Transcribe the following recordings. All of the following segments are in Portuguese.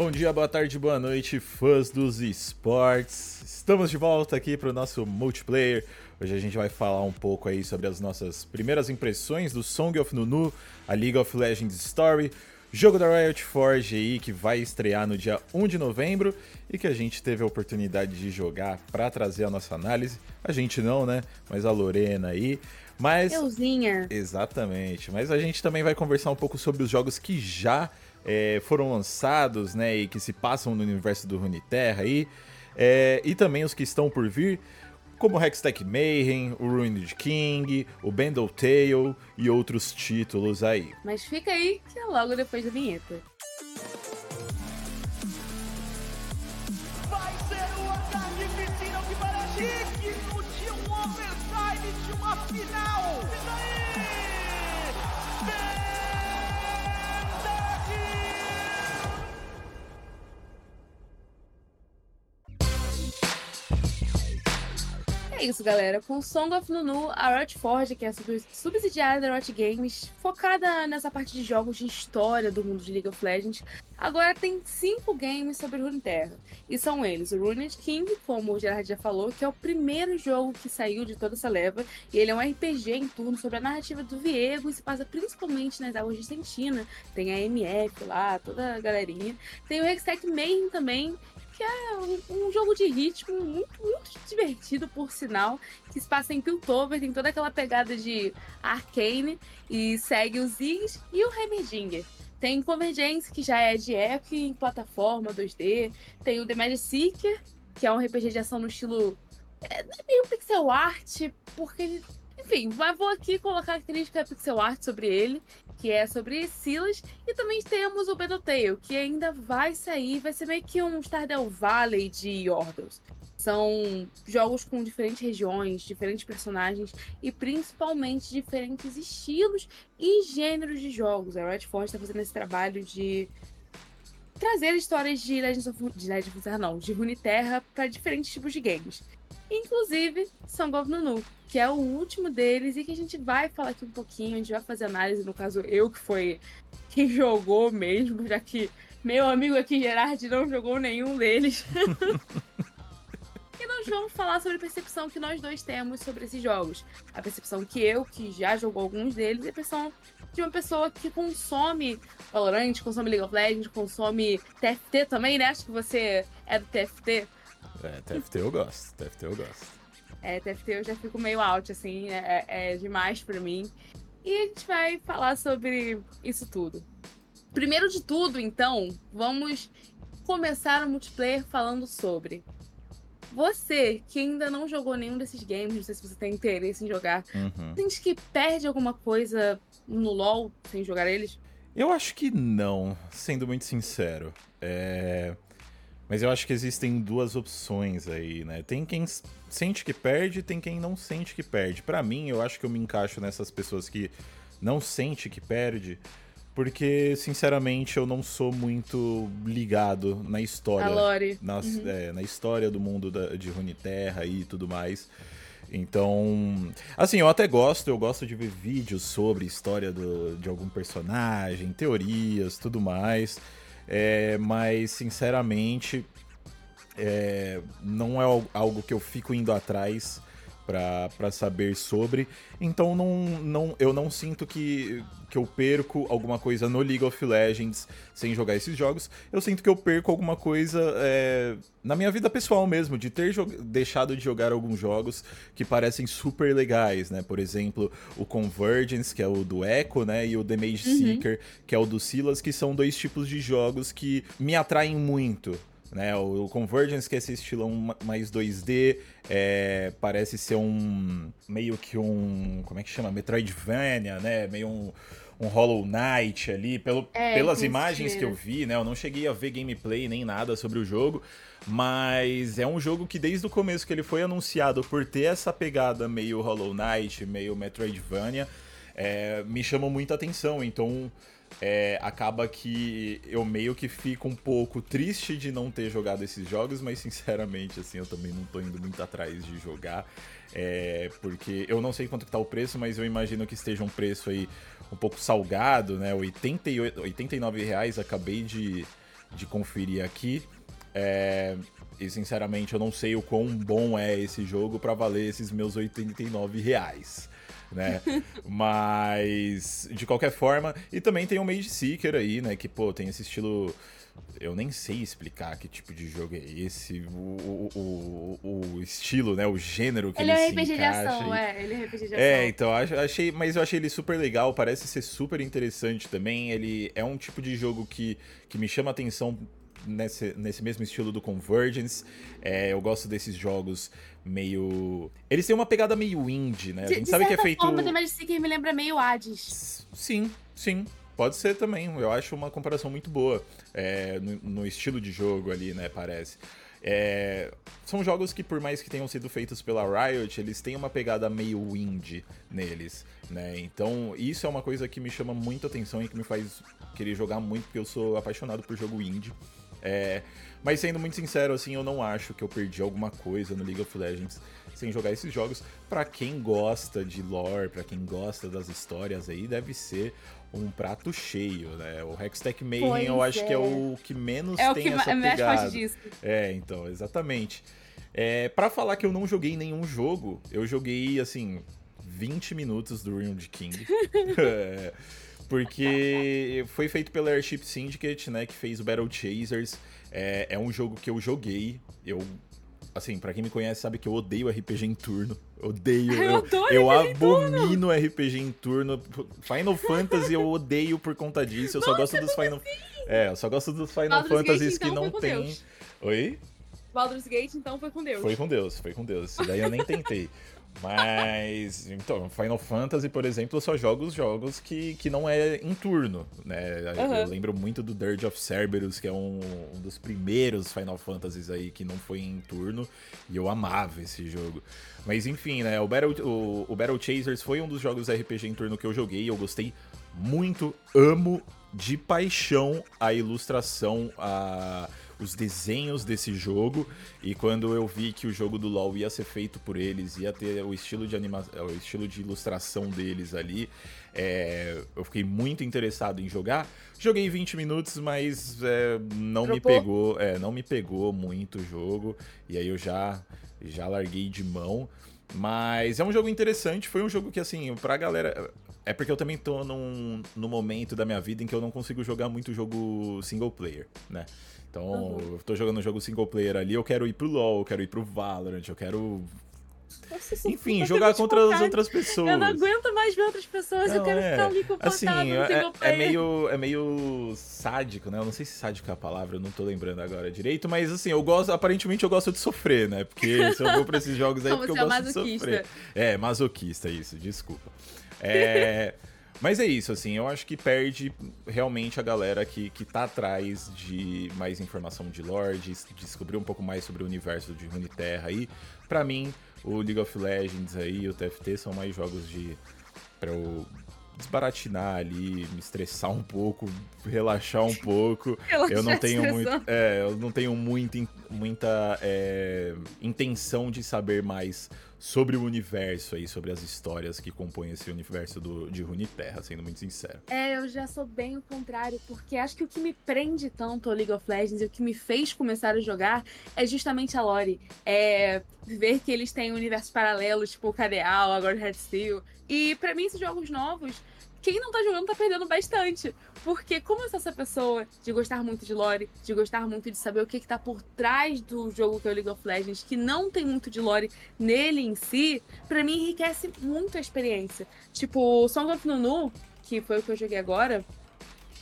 Bom dia, boa tarde, boa noite, fãs dos esportes. Estamos de volta aqui para o nosso multiplayer. Hoje a gente vai falar um pouco aí sobre as nossas primeiras impressões do Song of Nunu, a League of Legends Story, jogo da Riot Forge aí que vai estrear no dia 1 de novembro e que a gente teve a oportunidade de jogar para trazer a nossa análise. A gente não, né? Mas a Lorena aí. Mas Euzinha. Exatamente. Mas a gente também vai conversar um pouco sobre os jogos que já é, foram lançados, né, e que se passam no universo do Runeterra aí, é, e também os que estão por vir, como Hextech Mayhem, o Ruined King, o Bendel Tale e outros títulos aí. Mas fica aí que é logo depois da vinheta. É isso, galera. Com Song of Nunu, a Riot Forge, que é a sub- subsidiária da Riot Games, focada nessa parte de jogos de história do mundo de League of Legends, agora tem cinco games sobre Runeterra. E são eles o Ruined King, como o Gerard já falou, que é o primeiro jogo que saiu de toda essa leva. E ele é um RPG em turno sobre a narrativa do Viego e se passa principalmente nas águas de Sentina. Tem a MF lá, toda a galerinha. Tem o Hextech Mayhem também, que é um, um jogo de ritmo muito, muito divertido, por sinal, que se passa em Piltover, tem toda aquela pegada de arcane e segue os Ziggs e o Heimerdinger. Tem Convergence, que já é de eco em plataforma 2D. Tem o The Magic Seeker, que é um RPG de ação no estilo. É, é meio pixel art, porque ele. Enfim, mas vou aqui colocar a crítica pixel art sobre ele, que é sobre Silas. E também temos o Battletail, que ainda vai sair, vai ser meio que um Stardew Valley de Yordles. São jogos com diferentes regiões, diferentes personagens e principalmente diferentes estilos e gêneros de jogos. A Riot Forge está fazendo esse trabalho de trazer histórias de Legends of, de Legends of não, de Runeterra para diferentes tipos de games. Inclusive Song of Nunu, que é o último deles e que a gente vai falar aqui um pouquinho, a gente vai fazer análise, no caso eu que foi quem jogou mesmo, já que meu amigo aqui Gerard não jogou nenhum deles. E nós vamos falar sobre a percepção que nós dois temos sobre esses jogos. A percepção que eu, que já jogou alguns deles, e a percepção de uma pessoa que consome Valorant, consome League of Legends, consome TFT também, né? Acho que você é do TFT. É, TFT eu gosto, TFT eu gosto. É, TFT eu já fico meio out, assim, é, é demais pra mim. E a gente vai falar sobre isso tudo. Primeiro de tudo, então, vamos começar o multiplayer falando sobre. Você que ainda não jogou nenhum desses games, não sei se você tem interesse em jogar, Uhum. sente que perde alguma coisa no LoL sem jogar eles? Eu acho que não, sendo muito sincero. É... Mas eu acho que existem duas opções aí, né? Tem quem sente que perde, tem quem não sente que perde. Pra mim, eu acho que eu me encaixo nessas pessoas que não sente que perde, porque, sinceramente, eu não sou muito ligado na história. A Lore. nas- Uhum. é, na história do mundo da- de Runeterra e tudo mais. Então, assim, eu até gosto, eu gosto de ver vídeos sobre história do- de algum personagem, teorias, tudo mais. É, mas, sinceramente, é, não é al- algo que eu fico indo atrás pra saber sobre. Então não, não, eu não sinto que, que eu perco alguma coisa no League of Legends sem jogar esses jogos. Eu sinto que eu perco alguma coisa é, na minha vida pessoal mesmo, de ter deixado de jogar alguns jogos que parecem super legais, né? Por exemplo, o Convergence, que é o do Echo, né? E o The Mage Seeker, que é o do Silas, que são dois tipos de jogos que me atraem muito né? O, o Convergence, que é esse estilão ma- mais 2D, é, parece ser um. meio que um. como é que chama? Metroidvania, né? Meio um. Um Hollow Knight ali, pelo, É, pelas imagens que eu vi, né? Eu não cheguei a ver gameplay nem nada sobre o jogo, mas é um jogo que desde o começo que ele foi anunciado por ter essa pegada meio Hollow Knight, meio Metroidvania, é, me chamou muita atenção. Então é, acaba que eu meio que fico um pouco triste de não ter jogado esses jogos, mas sinceramente, assim, eu também não tô indo muito atrás de jogar. é, porque eu não sei quanto que tá o preço, mas eu imagino que esteja um preço aí um pouco salgado, né? 88, 89 reais, acabei de, de conferir aqui. É, e sinceramente eu não sei o quão bom é esse jogo para valer esses meus 89 reais. Né? Mas, de qualquer forma, e também tem o Mage Seeker aí, né? Que, pô, tem esse estilo eu nem sei explicar que tipo de jogo é esse, o, o, o, o estilo, né, o gênero que ele, ele é RPG de ação, é, ele é RPG de é, ação. É, então achei, mas eu achei ele super legal, parece ser super interessante também. Ele é um tipo de jogo que, que me chama atenção nesse, nesse mesmo estilo do Convergence. É, eu gosto desses jogos meio. Eles têm uma pegada meio indie, né? A gente de sabe que é feito. Forma, The Magic Seeker me lembra meio Hades. Sim, sim. Pode ser também, eu acho uma comparação muito boa é, no, no, estilo de jogo ali, né, parece. É, são jogos que, por mais que tenham sido feitos pela Riot, eles têm uma pegada meio indie neles, né? Então, isso é uma coisa que me chama muito atenção e que me faz querer jogar muito, porque eu sou apaixonado por jogo indie. É, mas sendo muito sincero, assim, eu não acho que eu perdi alguma coisa no League of Legends sem jogar esses jogos. Para quem gosta de lore, para quem gosta das histórias aí, deve ser um prato cheio, né? O Hextech Mayhem pois eu acho é. que é o que menos é tem o que essa mais pegada. disso. É, então, exatamente. É, para falar que eu não joguei nenhum jogo, eu joguei, assim, 20 minutos do Realm King. é, porque foi feito pela Airship Syndicate, né, que fez o Battle Chasers. É, é um jogo que eu joguei, eu assim, para quem me conhece sabe que eu odeio RPG em turno. Odeio. Eu, eu, eu abomino RPG em turno. Final Fantasy eu odeio por conta disso. Eu Nossa, só gosto dos Final. Assim? É, eu só gosto dos Final Baldur's Fantasies Gate, então, que não tem. Oi? Baldur's Gate, então foi com Deus. Foi com Deus, foi com Deus. Daí eu nem tentei. Mas, então, Final Fantasy, por exemplo, eu só jogo os jogos que, que não é em turno, né? Uhum. Eu lembro muito do Dirge of Cerberus, que é um, um, dos primeiros Final Fantasies aí que não foi em turno, e eu amava esse jogo. Mas enfim, né? O Battle, o, o Battle Chasers foi um dos jogos RPG em turno que eu joguei, eu gostei muito, amo de paixão a ilustração, a os desenhos desse jogo. E quando eu vi que o jogo do LoL ia ser feito por eles, ia ter o estilo de animação, o estilo de ilustração deles ali, é, eu fiquei muito interessado em jogar. Joguei 20 minutos, mas é, não me pegou, é, não me pegou muito o jogo. E aí eu já já larguei de mão. Mas é um jogo interessante, foi um jogo que, assim, pra galera. É porque eu também tô num, num momento da minha vida em que eu não consigo jogar muito jogo single player, né? Então, uhum. eu tô jogando um jogo single player ali, eu quero ir pro LoL, eu quero ir pro Valorant, eu quero nossa, Enfim, jogar contra as outras pessoas. Eu não aguento mais ver outras pessoas, não, eu quero é, ficar ali confortável assim, é, é, meio, é meio sádico, né? Eu não sei se sádico é a palavra, eu não tô lembrando agora direito, mas assim, eu gosto, aparentemente eu gosto de sofrer, né? Porque se eu vou pra esses jogos aí, porque eu é gosto masoquista. de sofrer. É, masoquista, isso, desculpa. É... Mas é isso, assim, eu acho que perde realmente a galera que, que tá atrás de mais informação de lore, de descobrir um pouco mais sobre o universo de Runeterra aí. Pra mim, o League of Legends aí, o TFT são mais jogos de. pra eu desbaratinar ali, me estressar um pouco, relaxar um pouco. Eu não tenho muito, é, eu não tenho muito, muita é, intenção de saber mais sobre o universo aí, sobre as histórias que compõem esse universo do, de Runeterra, sendo muito sincero. É, eu já sou bem o contrário, porque acho que o que me prende tanto ao League of Legends e o que me fez começar a jogar é justamente a lore. É ver que eles têm universos paralelos, tipo o KDA, agora Red Steel. E para mim, esses jogos novos, quem não tá jogando tá perdendo bastante. Porque como eu sou essa pessoa de gostar muito de lore, de gostar muito de saber o que, que tá por trás do jogo que é o League of Legends, que não tem muito de lore nele em si, para mim enriquece muito a experiência. Tipo, Song of Nunu, que foi o que eu joguei agora,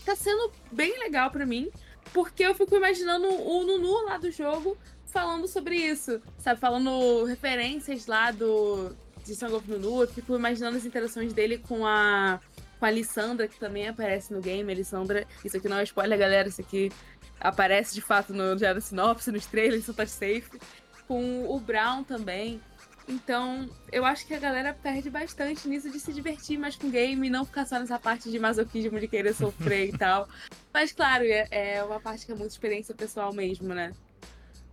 tá sendo bem legal para mim, porque eu fico imaginando o Nunu lá do jogo falando sobre isso, sabe? Falando referências lá do de Song of Nunu, eu fico imaginando as interações dele com a com a Lissandra, que também aparece no game. A Lissandra, isso aqui não é spoiler, galera, isso aqui aparece de fato no Diário Sinopse, nos trailers, então tá safe. Com o Brown também. Então, eu acho que a galera perde bastante nisso de se divertir mais com o game e não ficar só nessa parte de masoquismo de querer sofrer e tal. Mas, claro, é, é uma parte que é muito experiência pessoal mesmo, né?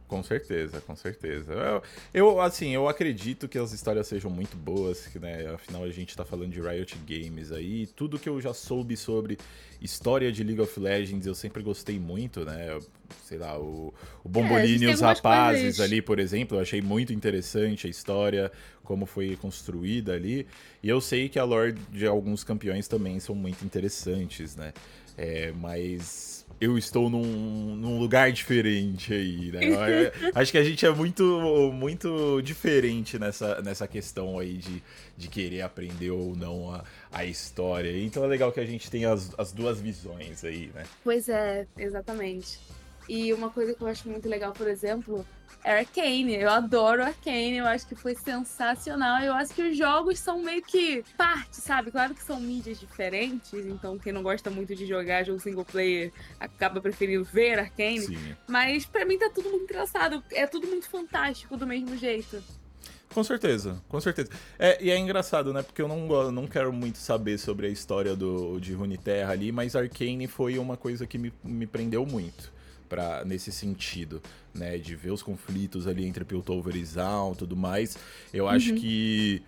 Com certeza, com certeza. Eu, eu, assim, eu acredito que as histórias sejam muito boas, né? Afinal, a gente tá falando de Riot Games aí. Tudo que eu já soube sobre história de League of Legends, eu sempre gostei muito, né? Sei lá, o, o Bombolini É, e os rapazes coisas- ali, por exemplo, eu achei muito interessante a história, como foi construída ali. E eu sei que a lore de alguns campeões também são muito interessantes, né? É, mas eu estou num, num lugar diferente aí, né? Eu acho que a gente é muito, muito diferente nessa, nessa questão aí de, de querer aprender ou não a, a história. Então é legal que a gente tenha as, as duas visões aí, né? Pois é, exatamente. E uma coisa que eu acho muito legal, por exemplo, é Arcane. Eu adoro Arcane, eu acho que foi sensacional. Eu acho que os jogos são meio que parte, sabe? Claro que são mídias diferentes, então quem não gosta muito de jogar jogo single player acaba preferindo ver Arcane. Sim. Mas pra mim tá tudo muito engraçado. É tudo muito fantástico do mesmo jeito. Com certeza, com certeza. É, e é engraçado, né? Porque eu não, não quero muito saber sobre a história do, de Runeterra ali, mas Arcane foi uma coisa que me, me prendeu muito. Pra, nesse sentido, né? De ver os conflitos ali entre Piltover e Zaun tudo mais. Eu acho Uhum. que.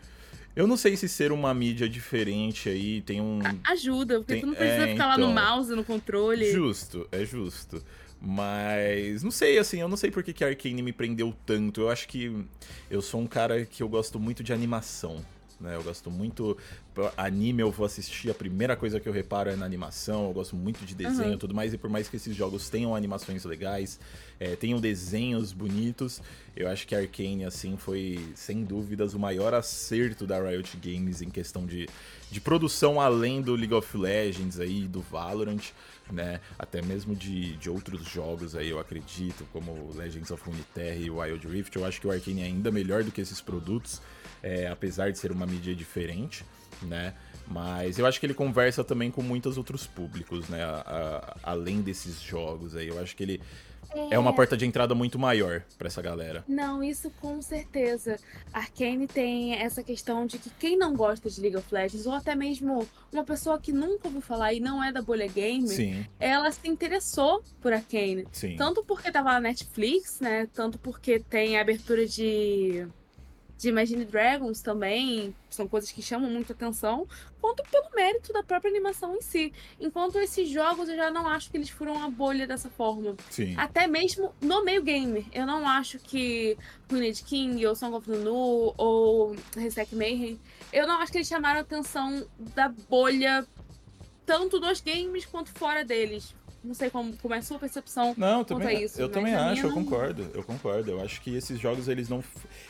Eu não sei se ser uma mídia diferente aí tem um. Ajuda, porque Tem- tu não precisa é, ficar lá no então. mouse, no controle. Justo, é justo. Mas não sei, assim, eu não sei por que, que a Arcane me prendeu tanto. Eu acho que eu sou um cara que eu gosto muito de animação. Né? Eu gosto muito. Anime eu vou assistir, a primeira coisa que eu reparo é na animação. Eu gosto muito de desenho e Uhum. tudo mais. E por mais que esses jogos tenham animações legais, é, tenham desenhos bonitos, eu acho que a Arcane, assim, foi sem dúvidas o maior acerto da Riot Games em questão de, de produção além do League of Legends aí, do Valorant, né? Até mesmo de, de outros jogos aí, eu acredito, como Legends of Runeterra e Wild Rift. Eu acho que o Arcane é ainda melhor do que esses produtos, é, apesar de ser uma mídia diferente, né? Mas eu acho que ele conversa também com muitos outros públicos, né? A- a- além desses jogos aí. Eu acho que ele é uma porta de entrada muito maior pra essa galera. Não, isso com certeza. Arcane tem essa questão de que quem não gosta de League of Legends, ou até mesmo uma pessoa que nunca ouviu falar e não é da bolha gamer, Sim, ela se interessou por Arcane. sim. Tanto porque tava na Netflix, né? Tanto porque tem a abertura de, de Imagine Dragons também. São coisas que chamam muito atenção. Quanto pelo mérito da própria animação em si. Enquanto esses jogos eu já não acho que eles furam a bolha dessa forma. Sim. Até mesmo no meio gamer. Eu não acho que Ruined King, ou Song of Nunu, ou Reset Mayhem, eu não acho que eles chamaram a atenção da bolha tanto dos games quanto fora deles. Não sei como, como é a sua percepção. Não, também, a isso, eu também acho, eu não- concordo, eu concordo. Eu acho que esses jogos eles não,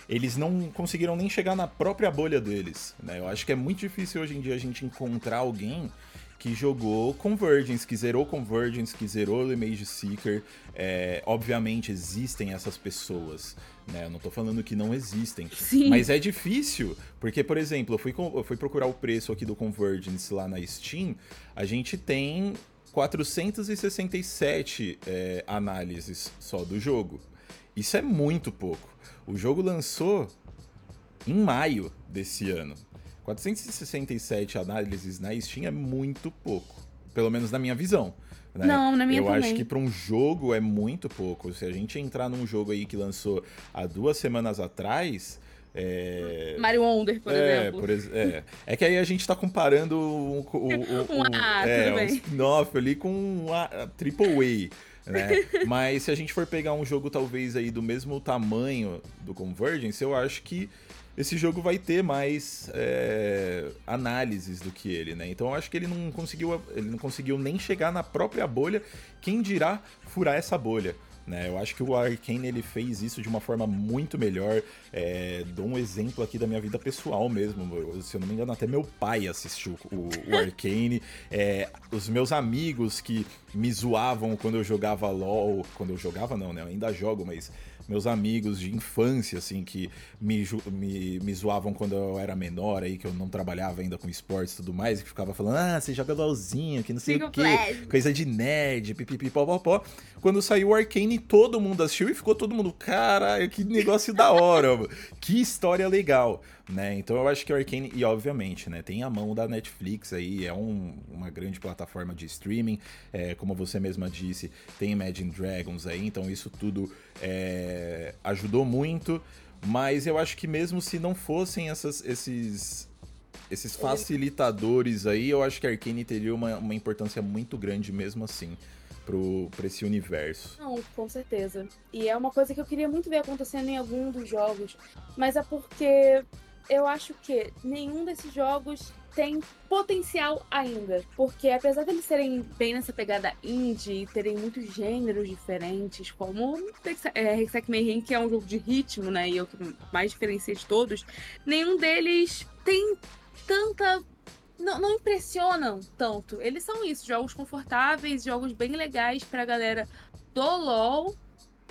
eles não conseguiram nem chegar na própria bolha deles, né? Eu acho que é muito difícil hoje em dia a gente encontrar alguém que jogou Convergence, que zerou Convergence, que zerou Image Seeker. É, obviamente existem essas pessoas, né? Eu não tô falando que não existem. Sim. Mas é difícil, porque, por exemplo, eu fui, eu fui procurar o preço aqui do Convergence lá na Steam, a gente tem 467 é, análises só do jogo. Isso é muito pouco. O jogo lançou em maio desse ano. 467 análises na Steam é muito pouco. Pelo menos na minha visão. né? Não, na minha Eu acho também. que para um jogo é muito pouco. Se a gente entrar num jogo aí que lançou há duas semanas atrás. É... Mario Wonder, por é, exemplo. por ex- é. É que aí a gente tá comparando o, o, o, Um A, é, tudo um spin-off ali com um A, a Triple A, né? Mas se a gente for pegar um jogo talvez aí do mesmo tamanho do Convergence, eu acho que esse jogo vai ter mais é, análises do que ele, né? Então eu acho que ele não conseguiu, ele não conseguiu nem chegar na própria bolha, quem dirá furar essa bolha. Né, eu acho que o Arkane ele fez isso de uma forma muito melhor. É, dou um exemplo aqui da minha vida pessoal mesmo. Se eu não me engano, até meu pai assistiu o, o Arkane. É, os meus amigos que me zoavam quando eu jogava LOL. Quando eu jogava, não, né? Eu ainda jogo, mas meus amigos de infância, assim, que me, me, me zoavam quando eu era menor, aí, que eu não trabalhava ainda com esportes e tudo mais, e que ficava falando, ah, você joga LOLzinho, que não sei o quê, coisa de nerd, pipipi, pó, pó, pó. Quando saiu o Arcane, todo mundo assistiu e ficou todo mundo, caralho, que negócio da hora, mano. que história legal. Né? Então eu acho que o Arcane, e obviamente, né, tem a mão da Netflix aí, é um, uma grande plataforma de streaming, é, como você mesma disse, tem Imagine Dragons aí, então isso tudo é, ajudou muito, mas eu acho que mesmo se não fossem essas, esses, esses facilitadores aí, eu acho que a Arcane teria uma, uma importância muito grande mesmo assim. Pro, pra esse universo. Não, com certeza. E é uma coisa que eu queria muito ver acontecendo em algum dos jogos. Mas é porque eu acho que nenhum desses jogos tem potencial ainda. Porque apesar de eles serem bem nessa pegada indie e terem muitos gêneros diferentes, como é, Hexac Mayhem, que é um jogo de ritmo, né? E é o que mais diferencia de todos, nenhum deles tem tanta. Não, não impressionam tanto. Eles são isso, jogos confortáveis, jogos bem legais pra galera do LoL,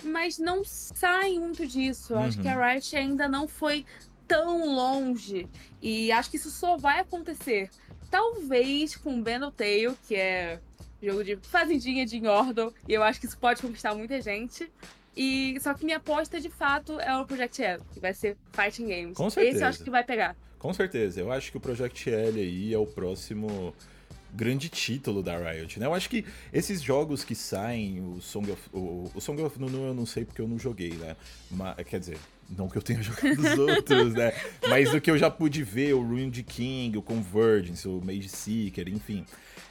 mas não saem muito disso. Eu uhum. Acho que a Riot ainda não foi tão longe. E acho que isso só vai acontecer. Talvez com Tale, que é jogo de fazendinha de Yordle, e eu acho que isso pode conquistar muita gente. E só que minha aposta de fato é o Project L, que vai ser Fighting Games. Com certeza. Esse eu acho que vai pegar. Com certeza. Eu acho que o Project L aí é o próximo grande título da Riot, né? Eu acho que esses jogos que saem, o Song of, o, o Song of Nunu eu não sei porque eu não joguei, né? Mas, quer dizer, não que eu tenha jogado os outros, né? Mas o que eu já pude ver, o Ruined King, o Convergence, o Mage Seeker, enfim.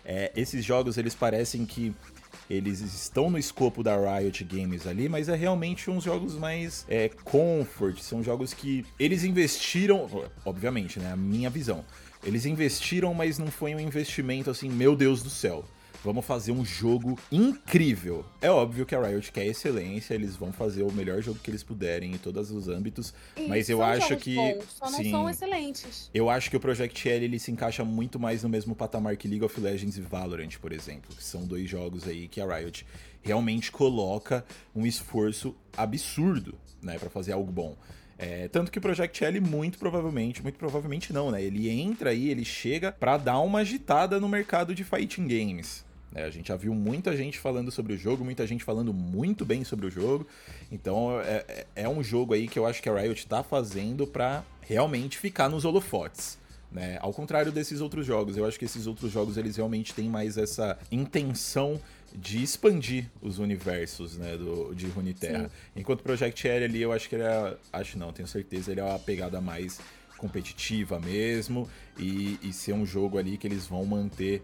É, esses jogos, eles parecem que eles estão no escopo da Riot Games ali, mas é realmente uns jogos mais é, comfort, são jogos que eles investiram, obviamente, né? A minha visão. Eles investiram, mas não foi um investimento assim, meu Deus do céu. Vamos fazer um jogo incrível. É óbvio que a Riot quer excelência, eles vão fazer o melhor jogo que eles puderem em todos os âmbitos, e mas eu acho que bons, só não sim, são excelentes. Eu acho que o Project L ele se encaixa muito mais no mesmo patamar que League of Legends e Valorant, por exemplo, que são dois jogos aí que a Riot realmente coloca um esforço absurdo, né, para fazer algo bom. É, tanto que o Project L, muito provavelmente, muito provavelmente não, né? Ele entra aí, ele chega para dar uma agitada no mercado de fighting games. É, a gente já viu muita gente falando sobre o jogo, muita gente falando muito bem sobre o jogo. Então é, é, é um jogo aí que eu acho que a Riot está fazendo para realmente ficar nos holofotes. Né? Ao contrário desses outros jogos, eu acho que esses outros jogos eles realmente têm mais essa intenção de expandir os universos né, do, de Runeterra. Sim. Enquanto o Project L ali, eu acho que ele é. Acho não, tenho certeza, ele é uma pegada mais competitiva mesmo e, e, ser um jogo ali que eles vão manter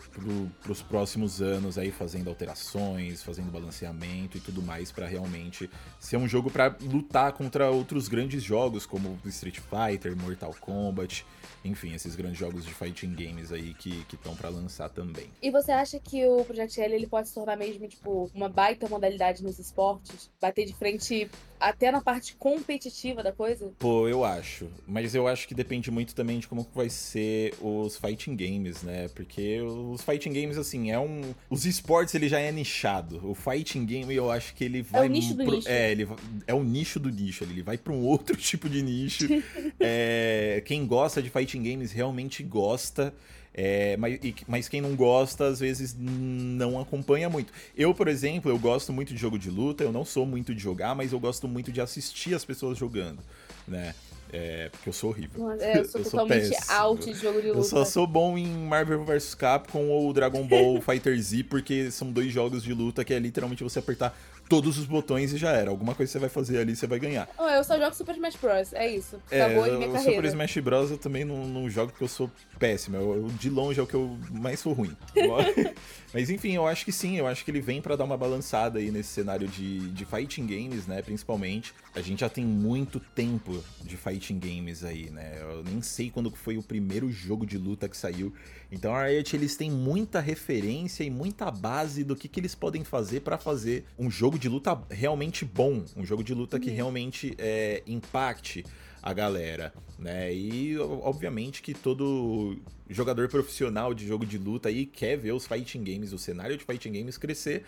para os próximos anos aí fazendo alterações, fazendo balanceamento e tudo mais para realmente ser um jogo para lutar contra outros grandes jogos como Street Fighter, Mortal Kombat enfim, esses grandes jogos de fighting games aí que estão para lançar também. E você acha que o Project L ele pode se tornar mesmo, tipo, uma baita modalidade nos esportes? Bater de frente até na parte competitiva da coisa? Pô, eu acho. Mas eu acho que depende muito também de como vai ser os fighting games, né? Porque os fighting games, assim, é um. Os esportes ele já é nichado. O fighting game eu acho que ele vai. É o nicho do pro... nicho. É, ele é o nicho do nicho. Ele vai para um outro tipo de nicho. é... Quem gosta de fighting games realmente gosta. É, mas, mas quem não gosta, às vezes não acompanha muito. Eu, por exemplo, eu gosto muito de jogo de luta, eu não sou muito de jogar, mas eu gosto muito de assistir as pessoas jogando, né? É, porque eu sou horrível. É, eu sou eu totalmente sou out de jogo de luta. Eu só sou bom em Marvel vs Capcom ou Dragon Ball Fighter Z, porque são dois jogos de luta que é literalmente você apertar todos os botões e já era. Alguma coisa você vai fazer ali, você vai ganhar. Oh, eu só jogo Super Smash Bros. É isso. Acabou é, minha o carreira. Super Smash Bros. eu também não, não jogo porque eu sou péssimo. Eu, eu, de longe é o que eu mais sou ruim. Mas enfim, eu acho que sim, eu acho que ele vem para dar uma balançada aí nesse cenário de, de fighting games, né? Principalmente. A gente já tem muito tempo de fighting games aí, né? Eu nem sei quando foi o primeiro jogo de luta que saiu. Então a Riot eles têm muita referência e muita base do que, que eles podem fazer para fazer um jogo de luta realmente bom, um jogo de luta que uhum. realmente é, impacte a galera, né? E obviamente que todo jogador profissional de jogo de luta aí quer ver os fighting games, o cenário de fighting games crescer.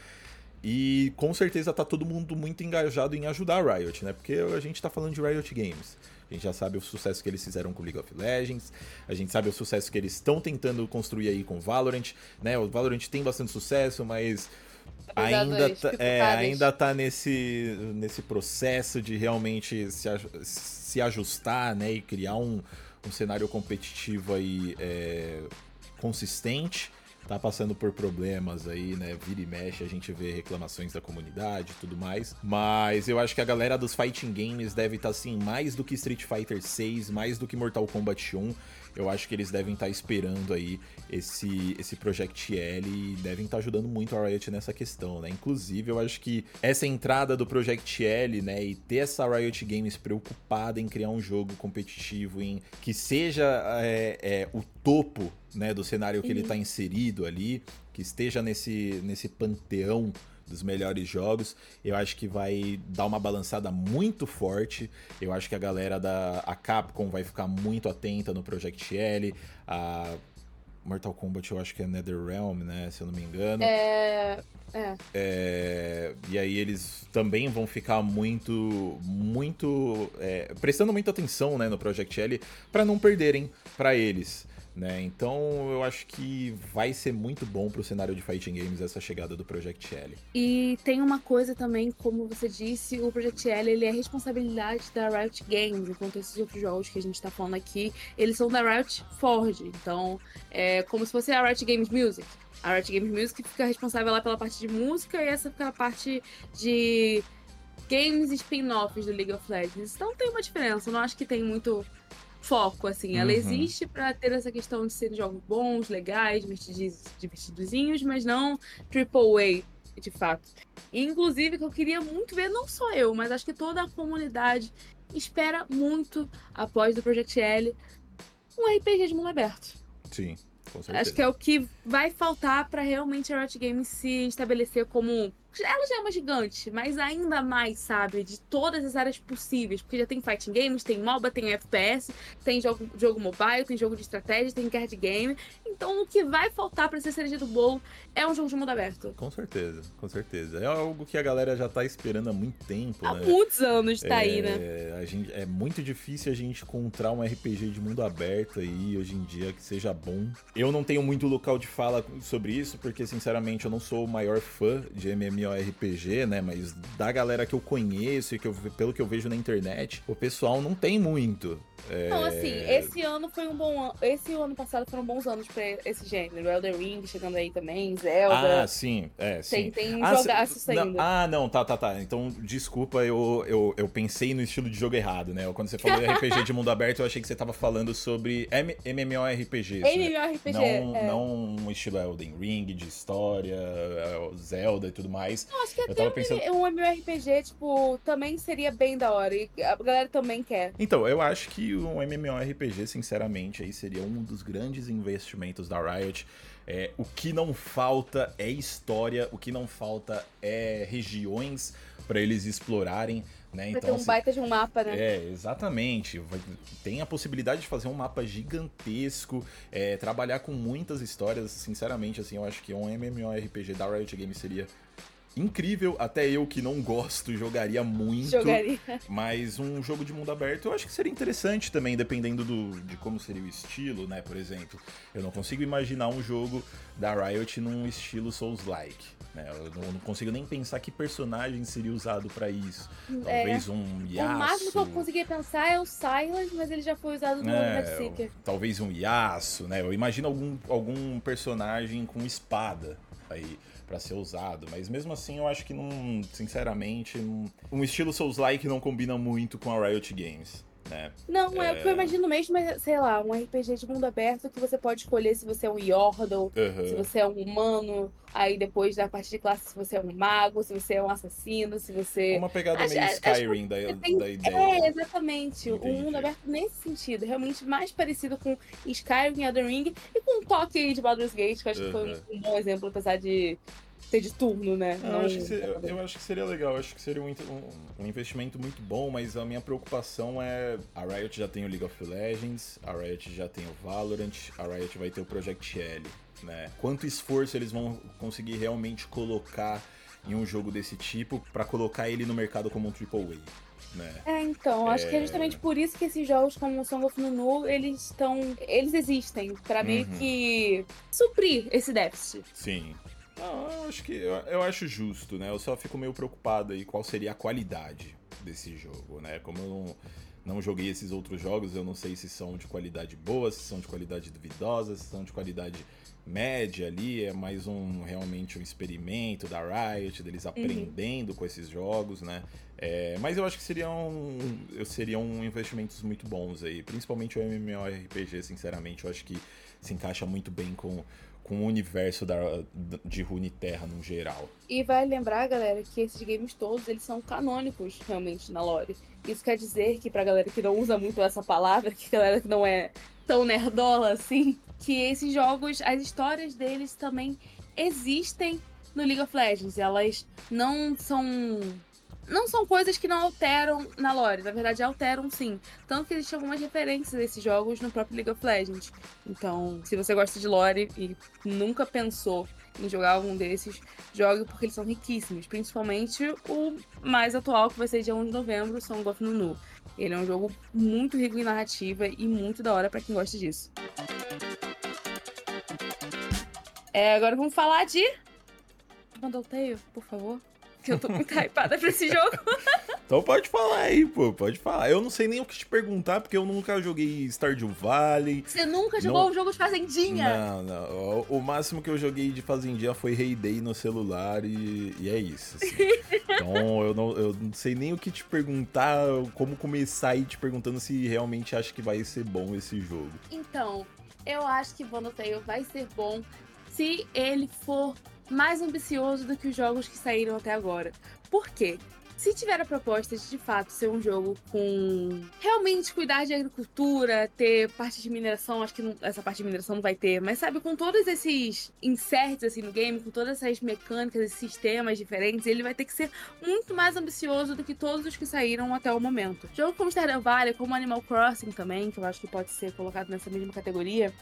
E com certeza tá todo mundo muito engajado em ajudar a Riot, né? Porque a gente tá falando de Riot Games. A gente já sabe o sucesso que eles fizeram com League of Legends, a gente sabe o sucesso que eles estão tentando construir aí com Valorant, né? O Valorant tem bastante sucesso, mas ainda tá, é, ainda tá nesse, nesse processo de realmente se, se ajustar, né, e criar um, um cenário competitivo aí é, consistente, tá passando por problemas aí, né? Vira e mexe, a gente vê reclamações da comunidade e tudo mais. Mas eu acho que a galera dos fighting games deve estar, tá, assim, mais do que Street Fighter 6, mais do que Mortal Kombat 1. Eu acho que eles devem estar tá esperando aí esse, esse Project L e devem estar tá ajudando muito a Riot nessa questão, né? Inclusive, eu acho que essa entrada do Project L, né, e ter essa Riot Games preocupada em criar um jogo competitivo, em que seja é, é, o topo né, do cenário que uhum. ele está inserido ali, que esteja nesse, nesse panteão dos melhores jogos. Eu acho que vai dar uma balançada muito forte. Eu acho que a galera da a Capcom vai ficar muito atenta no Project L. A Mortal Kombat eu acho que é NetherRealm, né? Se eu não me engano. É. É. é e aí eles também vão ficar muito, muito, é, prestando muita atenção, né, no Project L, para não perderem para eles. Né? Então eu acho que vai ser muito bom pro cenário de fighting games essa chegada do Project L. E tem uma coisa também, como você disse, o Project L ele é responsabilidade da Riot Games, enquanto esses outros jogos que a gente tá falando aqui, eles são da Riot Forge. Então é como se fosse a Riot Games Music. A Riot Games Music fica responsável lá pela parte de música e essa fica a parte de games spin-offs do League of Legends. Então tem uma diferença, eu não acho que tem muito foco, assim. Ela uhum. existe para ter essa questão de serem jogos bons, legais, divertidozinhos, mas não triple A, de fato. E, inclusive, que eu queria muito ver, não só eu, mas acho que toda a comunidade espera muito, após o Project L, um RPG de mundo aberto. Sim, com certeza. Acho que é o que vai faltar para realmente a Riot Games se estabelecer como ela já é uma gigante, mas ainda mais, sabe? De todas as áreas possíveis. Porque já tem fighting games, tem MOBA, tem FPS, tem jogo, jogo mobile, tem jogo de estratégia, tem card game. Então o que vai faltar para ser cereja do bolo é um jogo de mundo aberto. Com certeza, com certeza. É algo que a galera já tá esperando há muito tempo, há né? Há muitos anos tá é, aí, né? A gente, é muito difícil a gente encontrar um RPG de mundo aberto aí hoje em dia que seja bom. Eu não tenho muito local de fala sobre isso, porque sinceramente eu não sou o maior fã de MMO MMORPG, né? Mas da galera que eu conheço e que eu, pelo que eu vejo na internet, o pessoal não tem muito. É... Não, assim, esse ano foi um bom ano. Esse ano passado foram bons anos pra esse gênero. Elder Ring chegando aí também, Zelda. Ah, sim, é, sim. Tem, tem ah, jogaço saindo. Ah, não, tá, tá, tá. Então, desculpa, eu, eu, eu pensei no estilo de jogo errado, né? Quando você falou de RPG de mundo aberto, eu achei que você tava falando sobre M MMORPG. MMORPG. Né? Não, é. não um estilo Elden Ring, de história, é, Zelda e tudo mais. Eu acho que até pensando... um MMORPG, tipo, também seria bem da hora. E a galera também quer. Então, eu acho que um MMORPG, sinceramente, aí seria um dos grandes investimentos da Riot. É, o que não falta é história, o que não falta é regiões para eles explorarem. Né? Então, ter um assim, baita de um mapa, né? É, exatamente. Tem a possibilidade de fazer um mapa gigantesco, é, trabalhar com muitas histórias. Sinceramente, assim, eu acho que um MMORPG da Riot Games seria incrível. Até eu que não gosto jogaria muito. Jogaria. Mas um jogo de mundo aberto eu acho que seria interessante também, dependendo do, de como seria o estilo, né? Por exemplo, eu não consigo imaginar um jogo da Riot num estilo Souls-like. Né? Eu não, não, consigo nem pensar que personagem seria usado para isso. É. Talvez um Yasuo. O máximo que eu conseguia pensar é o Silence, mas ele já foi usado no é, Seeker. Talvez um Yasuo, né? Eu imagino algum, algum personagem com espada aí para ser usado, mas mesmo assim eu acho que não, sinceramente, um estilo Souls-like não combina muito com a Riot Games. Né? Não, é... é o que eu imagino mesmo, mas sei lá, um RPG de mundo aberto que você pode escolher se você é um Yordle, uhum. se você é um humano, aí depois da parte de classe se você é um mago, se você é um assassino, se você. Uma pegada acho, meio Skyrim da, tem... da ideia. É, exatamente. Entendi. Um mundo aberto nesse sentido, realmente mais parecido com Skyrim e Elden Ring e com um toque de Baldur's Gate, que eu acho uhum. que foi um bom exemplo, apesar de ser de turno, né? Não, eu, acho seria, eu, eu, acho que seria legal, eu acho que seria um, um, um, investimento muito bom, mas a minha preocupação é a Riot já tem o League of Legends, a Riot já tem o Valorant, a Riot vai ter o Project L, né? Quanto esforço eles vão conseguir realmente colocar em um jogo desse tipo para colocar ele no mercado como um AAA? Né? É, então, acho é... que é justamente por isso que esses jogos como o Song of Nunu, eles estão. Eles existem, para meio uhum. que suprir esse déficit. Sim. Não, eu acho que eu, eu, acho justo, né? Eu só fico meio preocupado aí qual seria a qualidade desse jogo, né? Como eu não, não joguei esses outros jogos, eu não sei se são de qualidade boa, se são de qualidade duvidosa, se são de qualidade média ali, é mais um realmente um experimento da Riot, deles aprendendo uhum. com esses jogos, né? É, mas eu acho que seriam, seriam investimentos muito bons aí, principalmente o MMORPG, sinceramente, eu acho que se encaixa muito bem com, com o universo da, de Runeterra no geral. E vai lembrar, galera, que esses games todos, eles são canônicos realmente na lore. Isso quer dizer que pra galera que não usa muito essa palavra, que galera que não é tão nerdola assim, que esses jogos, as histórias deles também existem no League of Legends. Elas não são não são coisas que não alteram na lore, na verdade alteram sim. Tanto que existem algumas referências a esses jogos no próprio League of Legends. Então, se você gosta de lore e nunca pensou em jogar algum desses, jogue porque eles são riquíssimos. Principalmente o mais atual, que vai ser dia 1 de novembro, Song of Nunu. Ele é um jogo muito rico em narrativa e muito da hora para quem gosta disso. É, agora vamos falar de. Mandalteio, por favor que eu tô muito hypada pra esse jogo. então pode falar aí, pô, pode falar. Eu não sei nem o que te perguntar, porque eu nunca joguei Stardew Valley. Você nunca jogou não... um jogo de Fazendinha? Não, não. O, máximo que eu joguei de Fazendinha foi Heyday no celular e, e é isso. Assim. então eu não, eu não sei nem o que te perguntar, como começar aí te perguntando se realmente acha que vai ser bom esse jogo. Então, eu acho que Bonotale vai ser bom se ele for mais ambicioso do que os jogos que saíram até agora. Por quê? Se tiver a proposta de de fato ser um jogo com realmente cuidar de agricultura, ter parte de mineração, acho que não, essa parte de mineração não vai ter, mas sabe, com todos esses inserts assim no game, com todas essas mecânicas, esses sistemas diferentes, ele vai ter que ser muito mais ambicioso do que todos os que saíram até o momento. Jogo como Stardew Valley, como Animal Crossing também, que eu acho que pode ser colocado nessa mesma categoria,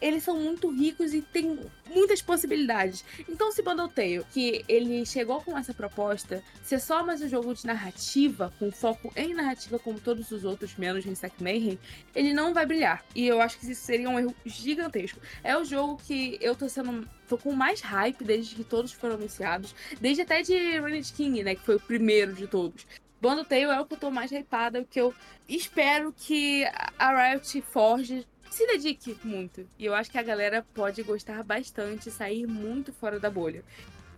eles são muito ricos e tem muitas possibilidades. Então, se Tale, que ele chegou com essa proposta, ser só mais um jogo de narrativa, com foco em narrativa como todos os outros, menos Insect Mayhem, ele não vai brilhar. E eu acho que isso seria um erro gigantesco. É o jogo que eu tô sendo tô com mais hype desde que todos foram anunciados, desde até de Renegade King, né, que foi o primeiro de todos. Tale é o que eu tô mais hypada, o que eu espero que a Riot Forge se dedique muito. E eu acho que a galera pode gostar bastante sair muito fora da bolha.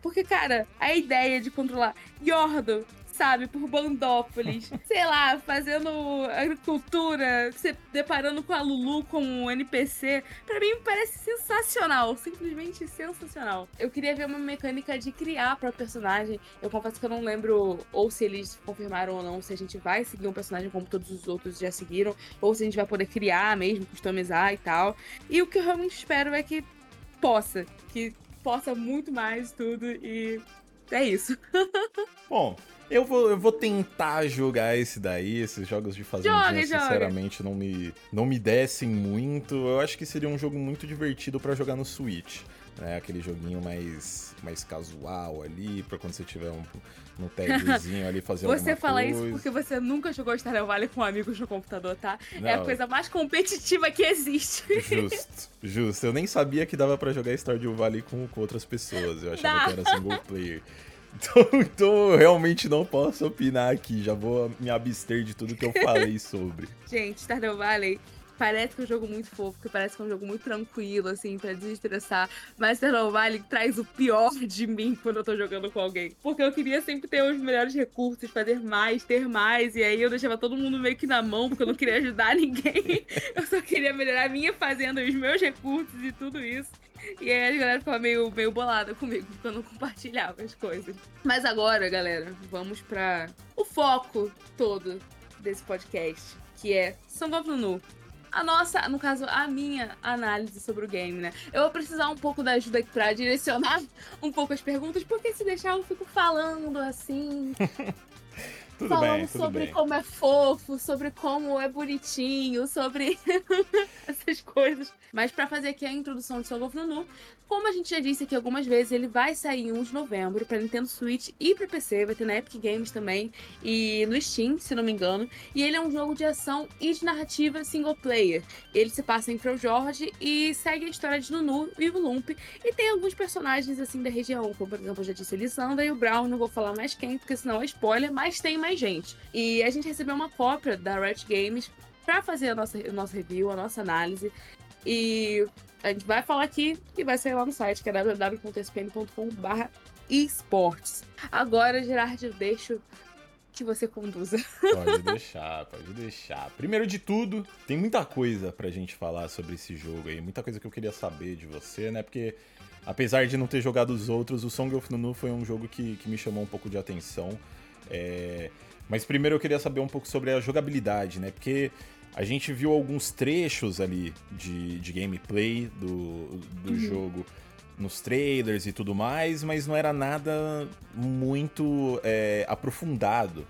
Porque, cara, a ideia de controlar Yordo sabe, por Bandópolis, sei lá, fazendo agricultura, se deparando com a Lulu como um NPC, para mim parece sensacional, simplesmente sensacional. Eu queria ver uma mecânica de criar para personagem. Eu confesso que eu não lembro ou se eles confirmaram ou não se a gente vai seguir um personagem como todos os outros já seguiram, ou se a gente vai poder criar mesmo, customizar e tal. E o que eu realmente espero é que possa, que possa muito mais tudo e é isso. Bom, eu vou, eu vou tentar jogar esse daí, esses jogos de sinceramente, joga. não me, não me descem muito. Eu acho que seria um jogo muito divertido para jogar no Switch. Né? Aquele joguinho mais, mais casual ali, pra quando você tiver um, um tagzinho ali fazer Você fala coisa. isso porque você nunca jogou Stardew Valley com amigos no computador, tá? Não. É a coisa mais competitiva que existe. Justo, justo. Eu nem sabia que dava para jogar Stardew Valley com, com outras pessoas. Eu achava Dá. que era single player. Então, então eu realmente não posso opinar aqui. Já vou me abster de tudo que eu falei sobre. Gente, Stardew Valley parece que é um jogo muito fofo, que parece que é um jogo muito tranquilo, assim, pra desestressar. Mas Stardew Valley traz o pior de mim quando eu tô jogando com alguém. Porque eu queria sempre ter os melhores recursos, fazer mais, ter mais. E aí eu deixava todo mundo meio que na mão, porque eu não queria ajudar ninguém. Eu só queria melhorar a minha fazenda, os meus recursos e tudo isso. E aí a galera ficava meio, meio bolada comigo, porque eu não compartilhava as coisas. Mas agora, galera, vamos para o foco todo desse podcast, que é São of Nunu. A nossa, no caso, a minha análise sobre o game, né? Eu vou precisar um pouco da ajuda aqui pra direcionar um pouco as perguntas, porque se deixar eu fico falando assim. Tudo falando bem, sobre bem. como é fofo, sobre como é bonitinho, sobre essas coisas. Mas para fazer aqui a introdução de Song of Nunu, como a gente já disse aqui algumas vezes, ele vai sair em 1 de novembro para Nintendo Switch e para PC, vai ter na Epic Games também e no Steam, se não me engano. E ele é um jogo de ação e de narrativa single player. Ele se passa em Jorge e segue a história de Nunu e o Lump e tem alguns personagens assim da região, como por exemplo, eu já disse, Lisandra e o Brown, não vou falar mais quem, porque senão é spoiler, mas tem mais gente. E a gente recebeu uma cópia da Riot Games para fazer a nossa, a nossa review, a nossa análise. E a gente vai falar aqui e vai sair lá no site, que é www.spn.com.br esportes. Agora, Gerard, eu deixo que você conduza. Pode deixar, pode deixar. Primeiro de tudo, tem muita coisa pra gente falar sobre esse jogo aí, muita coisa que eu queria saber de você, né? Porque apesar de não ter jogado os outros, o Song of Nunu foi um jogo que, que me chamou um pouco de atenção. É... Mas primeiro eu queria saber um pouco sobre a jogabilidade, né? Porque a gente viu alguns trechos ali de, de gameplay do, do uhum. jogo nos trailers e tudo mais, mas não era nada muito é, aprofundado,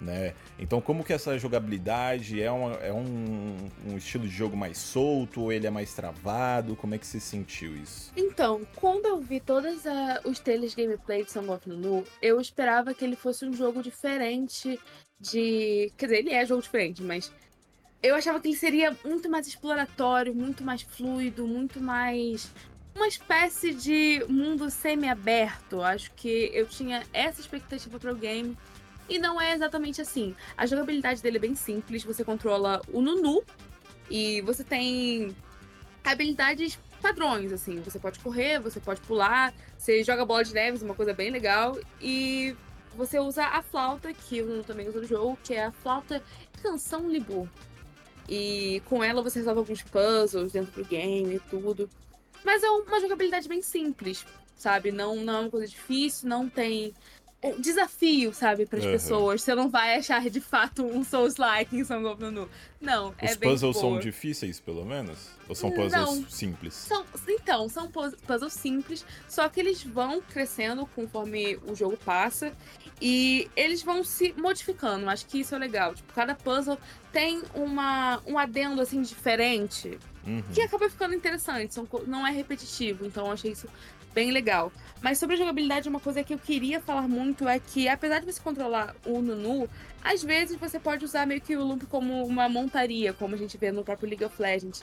né? Então, como que essa jogabilidade é, uma, é um, um, estilo de jogo mais solto ou ele é mais travado? Como é que você sentiu isso? Então, quando eu vi todos uh, os trailers gameplay de Song of Nunu, eu esperava que ele fosse um jogo diferente de... Quer dizer, ele é jogo diferente, mas... Eu achava que ele seria muito mais exploratório, muito mais fluido, muito mais uma espécie de mundo semi-aberto. Acho que eu tinha essa expectativa para o game. E não é exatamente assim. A jogabilidade dele é bem simples. Você controla o Nunu e você tem habilidades padrões, assim. Você pode correr, você pode pular, você joga bola de neve, uma coisa bem legal. E você usa a flauta, que o Nunu também usa no jogo, que é a flauta Canção Libu. E com ela você resolve alguns puzzles dentro do game e tudo. Mas é uma jogabilidade bem simples, sabe? Não, não é uma coisa difícil, não tem desafio, sabe, para as uhum. pessoas. Você não vai achar de fato um Souls-like em Song of Nunu. Não, Os é bem puzzles são difíceis, pelo menos? Ou são puzzles não, simples? São, então, são puzzles simples, só que eles vão crescendo conforme o jogo passa e eles vão se modificando. Acho que isso é legal. Tipo, cada puzzle tem uma, um adendo assim diferente Uhum. Que acaba ficando interessante, são, não é repetitivo, então eu achei isso bem legal. Mas sobre a jogabilidade, uma coisa que eu queria falar muito é que, apesar de você controlar o Nunu, às vezes você pode usar meio que o Loop como uma montaria, como a gente vê no próprio League of Legends.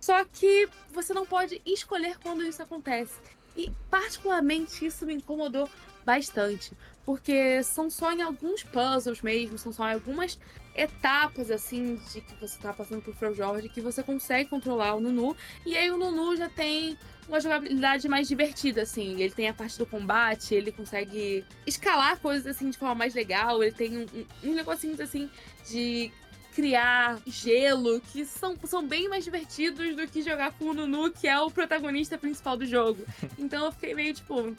Só que você não pode escolher quando isso acontece. E, particularmente, isso me incomodou bastante. Porque são só em alguns puzzles mesmo, são só em algumas etapas, assim, de que você tá passando por Frau Jorge, que você consegue controlar o Nunu. E aí o Nunu já tem uma jogabilidade mais divertida, assim. Ele tem a parte do combate, ele consegue escalar coisas, assim, de forma mais legal. Ele tem um, um, um negocinho, assim, de criar gelo, que são, são bem mais divertidos do que jogar com o Nunu, que é o protagonista principal do jogo. Então eu fiquei meio, tipo...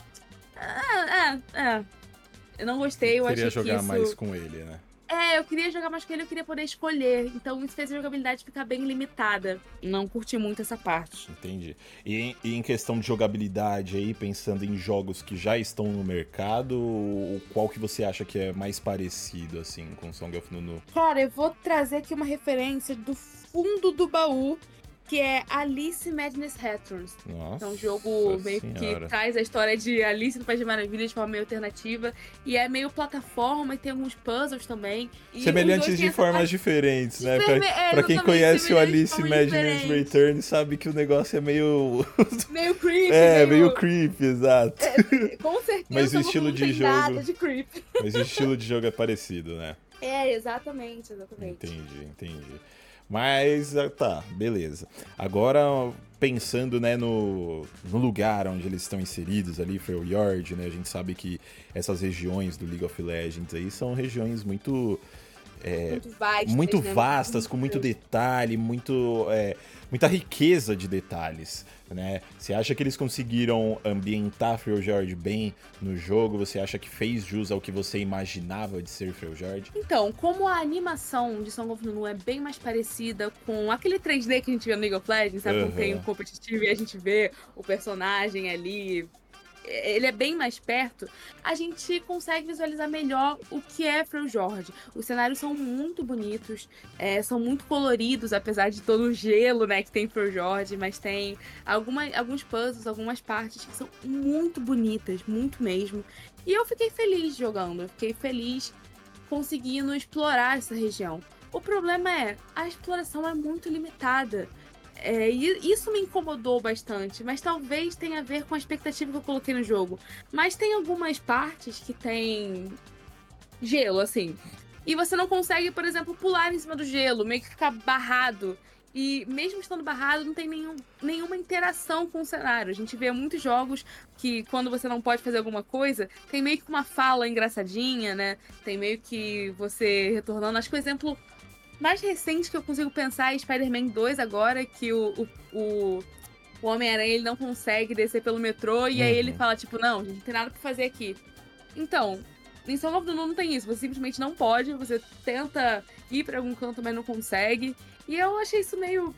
Ah, ah, ah. Eu não gostei, eu Queria achei jogar isso... mais com ele, né? É, eu queria jogar mais com ele, eu queria poder escolher. Então isso fez a jogabilidade ficar bem limitada. Não curti muito essa parte. Entendi. E em, e em questão de jogabilidade aí, pensando em jogos que já estão no mercado, qual que você acha que é mais parecido, assim, com Song of Nunu? Cara, eu vou trazer aqui uma referência do fundo do baú que é Alice Madness Returns. Nossa, é um jogo meio senhora. que traz a história de Alice no País de Maravilha de forma meio alternativa. E é meio plataforma e tem alguns puzzles também. Semelhantes de formas diferentes, né? Pra, é, pra quem conhece o Alice Madness Returns sabe que o negócio é meio. meio creepy. É, meio, meio creepy, exato. É, com certeza. Mas o estilo de jogo. De Mas o estilo de jogo é parecido, né? É, exatamente, exatamente. Entendi, entendi. Mas ah, tá, beleza. Agora, pensando né, no, no lugar onde eles estão inseridos ali, Freljord, né? A gente sabe que essas regiões do League of Legends aí são regiões muito. É, muito vastas, muito né? vastas com muito detalhe, muito, é, muita riqueza de detalhes né? Você acha que eles conseguiram ambientar Freljord bem no jogo? Você acha que fez jus ao que você imaginava de ser Freljord? Então, como a animação de Song of Nunu é bem mais parecida com aquele 3D que a gente vê no League of Legends, sabe? Uhum. Quando tem o um competitivo e a gente vê o personagem ali ele é bem mais perto, a gente consegue visualizar melhor o que é Freljord. Os cenários são muito bonitos, é, são muito coloridos, apesar de todo o gelo né, que tem Freljord, mas tem alguma, alguns puzzles, algumas partes que são muito bonitas, muito mesmo. E eu fiquei feliz jogando, eu fiquei feliz conseguindo explorar essa região. O problema é, a exploração é muito limitada. É, isso me incomodou bastante, mas talvez tenha a ver com a expectativa que eu coloquei no jogo. Mas tem algumas partes que tem gelo, assim. E você não consegue, por exemplo, pular em cima do gelo, meio que ficar barrado. E mesmo estando barrado, não tem nenhum, nenhuma interação com o cenário. A gente vê muitos jogos que, quando você não pode fazer alguma coisa, tem meio que uma fala engraçadinha, né? Tem meio que você retornando. Acho que o exemplo mais recente que eu consigo pensar é Spider-Man 2 agora, que o, o, o, o Homem-Aranha ele não consegue descer pelo metrô e aí ele Uhum. fala, tipo, não, gente, não tem nada pra fazer aqui. Então, em of the Moon não tem isso. Você simplesmente não pode, você tenta ir pra algum canto, mas não consegue. E eu achei isso meio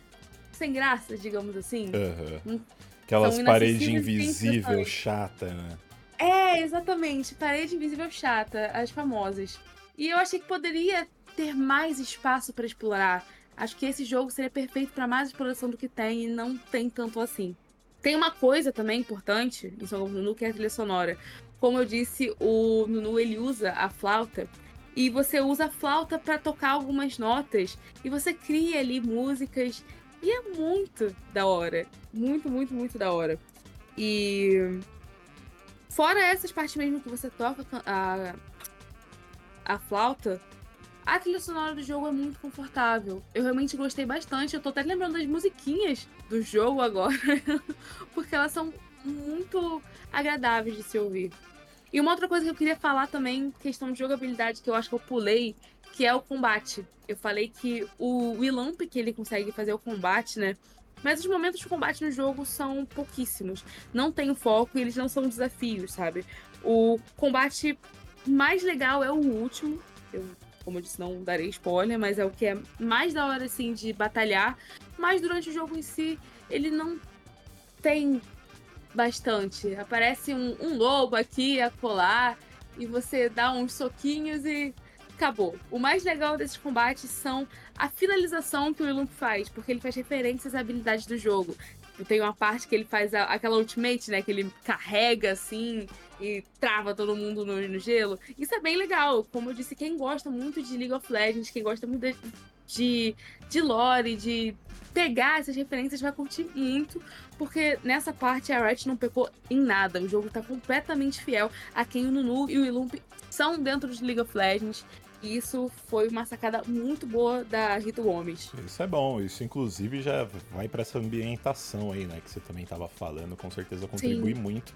sem graça, digamos assim. Aham. Hum. Aquelas São paredes impressionantes. chata, né? É, exatamente. Parede invisível chata, as famosas. E eu achei que poderia ter mais espaço pra explorar. Acho que esse jogo seria perfeito pra mais exploração do que tem e não tem tanto assim. Tem uma coisa também importante em Song of Nunu que é a trilha sonora. Como eu disse, o Nunu ele usa a flauta e você usa a flauta pra tocar algumas notas e você cria ali músicas e é muito da hora, muito, muito, muito da hora. E Fora essas partes mesmo que você toca a, a flauta, a trilha sonora do jogo é muito confortável. Eu realmente gostei bastante. Eu tô até lembrando das musiquinhas do jogo agora, porque elas são muito agradáveis de se ouvir. E uma outra coisa que eu queria falar também, questão de jogabilidade, que eu acho que eu pulei, que é o combate. Eu falei que o Willamp, que ele consegue fazer o combate, né? Mas os momentos de combate no jogo são pouquíssimos. Não tem foco e eles não são desafios, sabe? O combate mais legal é o último. Eu, como eu disse, não darei spoiler, mas é o que é mais da hora, assim, de batalhar. Mas durante o jogo em si, ele não tem bastante. Aparece um, um lobo aqui a colar e você dá uns soquinhos e acabou. O mais legal desses combates são a finalização que o Ilump faz, porque ele faz referências às habilidades do jogo. Tem uma parte que ele faz a- aquela ultimate, né? Que ele carrega assim e trava todo mundo no, no gelo. Isso é bem legal. Como eu disse, quem gosta muito de League of Legends, quem gosta muito de, de, de lore, de pegar essas referências, vai curtir muito. Porque nessa parte a Riot não pecou em nada. O jogo tá completamente fiel a quem o Nunu e o Ilump são dentro de League of Legends. E isso foi uma sacada muito boa da Rita Gomes. Isso é bom, isso inclusive já vai pra essa ambientação aí, né, que você também tava falando, com certeza contribui muito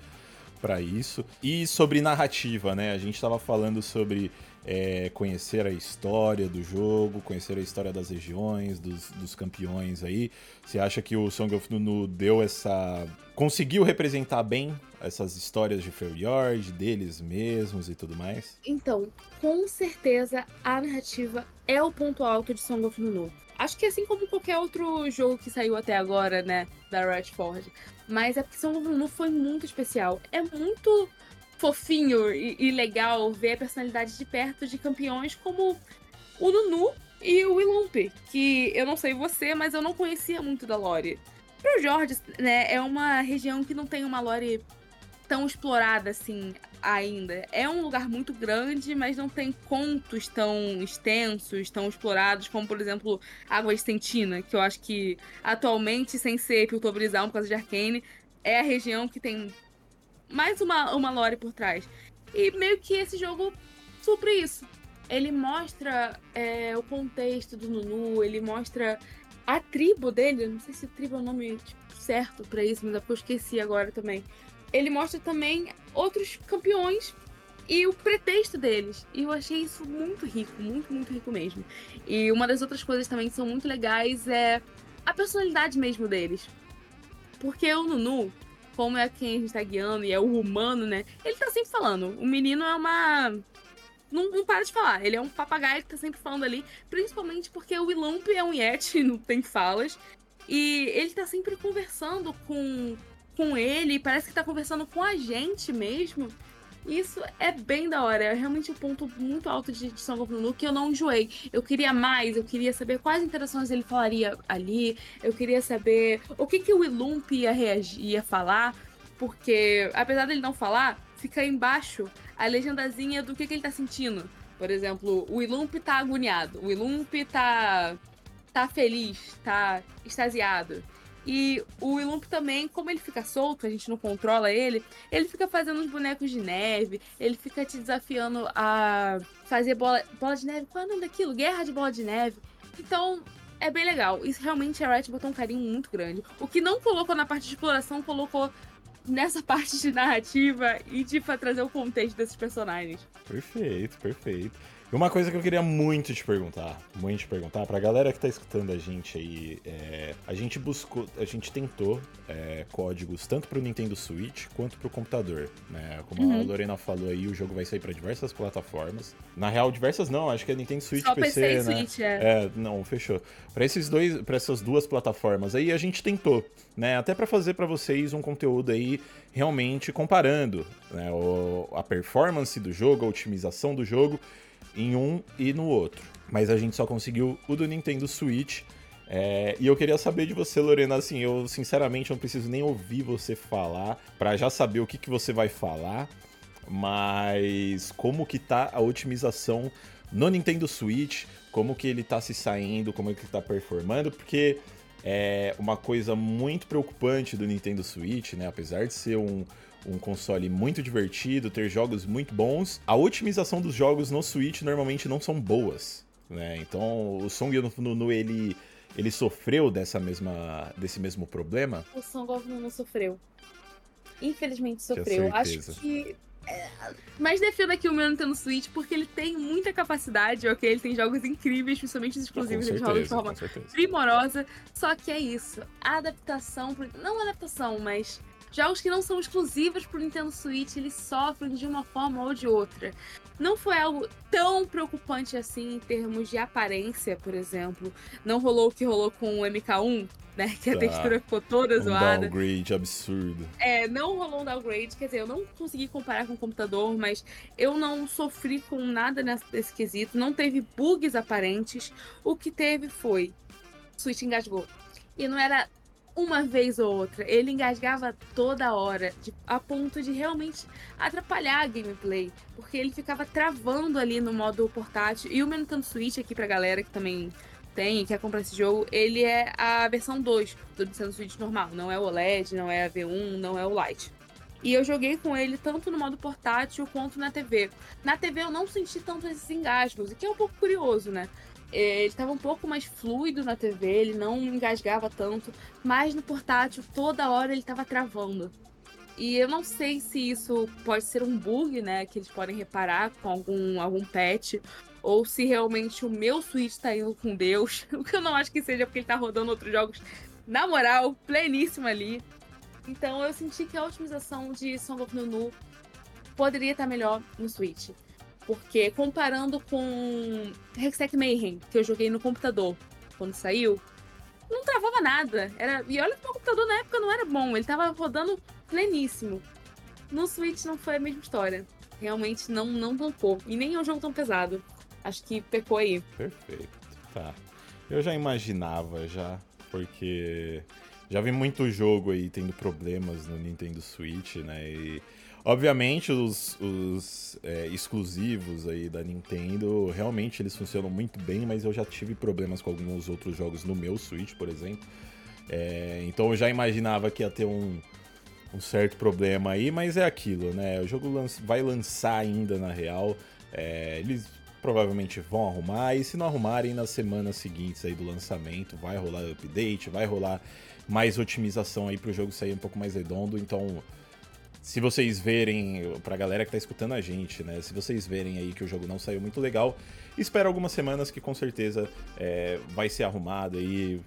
pra isso. E sobre narrativa, né, a gente tava falando sobre é, conhecer a história do jogo, conhecer a história das regiões, dos, dos campeões aí. Você acha que o Song of Nunu deu essa... conseguiu representar bem essas histórias de Freljord, deles mesmos e tudo mais? Então, com certeza a narrativa é o ponto alto de Song of Nunu. Acho que assim como qualquer outro jogo que saiu até agora, né, da Riot Forge. Mas é porque Song of Nunu foi muito especial. É muito fofinho e, e legal ver a personalidade de perto de campeões como o Nunu e o Willump, que eu não sei você, mas eu não conhecia muito da lore. Pro Jorge, né, é uma região que não tem uma lore tão explorada assim ainda. É um lugar muito grande, mas não tem contos tão extensos, tão explorados, como, por exemplo, Água Estentina, que eu acho que atualmente, sem ser Piltoverizão por causa de Arcane, é a região que tem mais uma, uma lore por trás. E meio que esse jogo supre isso. Ele mostra é, o contexto do Nunu, ele mostra a tribo dele, não sei se tribo é o nome tipo, certo pra isso, mas é eu esqueci agora também ele mostra também outros campeões e o pretexto deles. E eu achei isso muito rico, muito, muito rico mesmo. E uma das outras coisas também que são muito legais é a personalidade mesmo deles. Porque o Nunu, como é quem a gente tá guiando e é o humano, né? Ele tá sempre falando. O menino é uma. Não, não para de falar. Ele é um papagaio que tá sempre falando ali. Principalmente porque o Willump é um Yeti, não tem falas. E ele tá sempre conversando com, com ele, parece que tá conversando com a gente mesmo. Isso é bem da hora, é realmente um ponto muito alto de, of Nunu que eu não enjoei. Eu queria mais, eu queria saber quais interações ele falaria ali, eu queria saber o que, que o Ilump ia reagir, ia falar, porque apesar dele não falar, fica embaixo a legendazinha do que, que ele tá sentindo. Por exemplo, o Ilump tá agoniado, o Ilump tá, tá feliz, tá extasiado. E o Ilump também, como ele fica solto, a gente não controla ele, ele fica fazendo uns bonecos de neve, ele fica te desafiando a fazer bola, bola de neve. Qual é o nome daquilo? Guerra de bola de neve. Então, é bem legal. Isso realmente a Riot botou um carinho muito grande. O que não colocou na parte de exploração, colocou nessa parte de narrativa e de trazer o contexto desses personagens. Perfeito, perfeito. E uma coisa que eu queria muito te perguntar, muito te perguntar, pra galera que tá escutando a gente aí, é, a gente buscou, a gente tentou é, códigos tanto pro Nintendo Switch quanto pro computador, né? Como uhum. a Lorena falou aí, o jogo vai sair para diversas plataformas. Na real, diversas não, acho que é Nintendo Switch Só PC, PC né? Switch, é. é, não, fechou. Para esses dois, para essas duas plataformas aí, a gente tentou, né? Até para fazer para vocês um conteúdo aí realmente comparando, né? O, a performance do jogo, a otimização do jogo em um e no outro. Mas a gente só conseguiu o do Nintendo Switch. É, e eu queria saber de você, Lorena, assim, eu sinceramente não preciso nem ouvir você falar para já saber o que, que você vai falar, mas como que tá a otimização no Nintendo Switch, como que ele tá se saindo, como que ele tá performando, porque é uma coisa muito preocupante do Nintendo Switch, né, apesar de ser um, um console muito divertido, ter jogos muito bons. A otimização dos jogos no Switch normalmente não são boas, né? Então o Song of Nunu ele ele sofreu dessa mesma desse mesmo problema? O Song of Nunu sofreu. Infelizmente sofreu. Acho que é, mas defendo aqui o meu Nintendo Switch porque ele tem muita capacidade, ok? Ele tem jogos incríveis, principalmente os exclusivos, ele joga de forma primorosa. Só que é isso. A adaptação, não adaptação, mas Jogos que não são exclusivos pro Nintendo Switch, eles sofrem de uma forma ou de outra. Não foi algo tão preocupante assim em termos de aparência, por exemplo. Não rolou o que rolou com o MK1, né? Que a tá. textura ficou toda um zoada. downgrade absurdo. É, não rolou um downgrade, quer dizer, eu não consegui comparar com o computador, mas eu não sofri com nada nesse quesito, não teve bugs aparentes. O que teve foi. O Switch engasgou. E não era uma vez ou outra. Ele engasgava toda hora, de, a ponto de realmente atrapalhar a gameplay. Porque ele ficava travando ali no modo portátil. E o Nintendo Switch aqui pra galera que também tem quer comprar esse jogo, ele é a versão 2 do Nintendo Switch normal. Não é o OLED, não é a V1, não é o Lite. E eu joguei com ele tanto no modo portátil quanto na TV. Na TV eu não senti tanto esses engasgos, o que é um pouco curioso, né? É, ele estava um pouco mais fluido na TV, ele não engasgava tanto, mas no portátil toda hora ele estava travando. E eu não sei se isso pode ser um bug, né, que eles podem reparar com algum, algum patch, ou se realmente o meu Switch está indo com Deus, o que eu não acho que seja porque ele está rodando outros jogos, na moral, pleníssimo ali. Então eu senti que a otimização de Song of Nunu poderia estar melhor no Switch. Porque comparando com Hextech Mayhem, que eu joguei no computador quando saiu, não travava nada. Era... E olha que meu computador na época não era bom, ele tava rodando pleníssimo. No Switch não foi a mesma história. Realmente não, não tampou. E nem é um jogo tão pesado. Acho que pecou aí. Perfeito. Tá. Eu já imaginava já, porque já vi muito jogo aí tendo problemas no Nintendo Switch, né? E Obviamente, os, os é, exclusivos aí da Nintendo, realmente eles funcionam muito bem, mas eu já tive problemas com alguns outros jogos no meu Switch, por exemplo. É, então eu já imaginava que ia ter um, um certo problema aí, mas é aquilo, né? O jogo lança, vai lançar ainda na real. É, eles provavelmente vão arrumar, e se não arrumarem nas semanas seguintes aí do lançamento, vai rolar update, vai rolar mais otimização aí para o jogo sair um pouco mais redondo. Então se vocês verem, pra galera que tá escutando a gente, né? Se vocês verem aí que o jogo não saiu muito legal, espera algumas semanas que com certeza é, vai ser arrumado aí.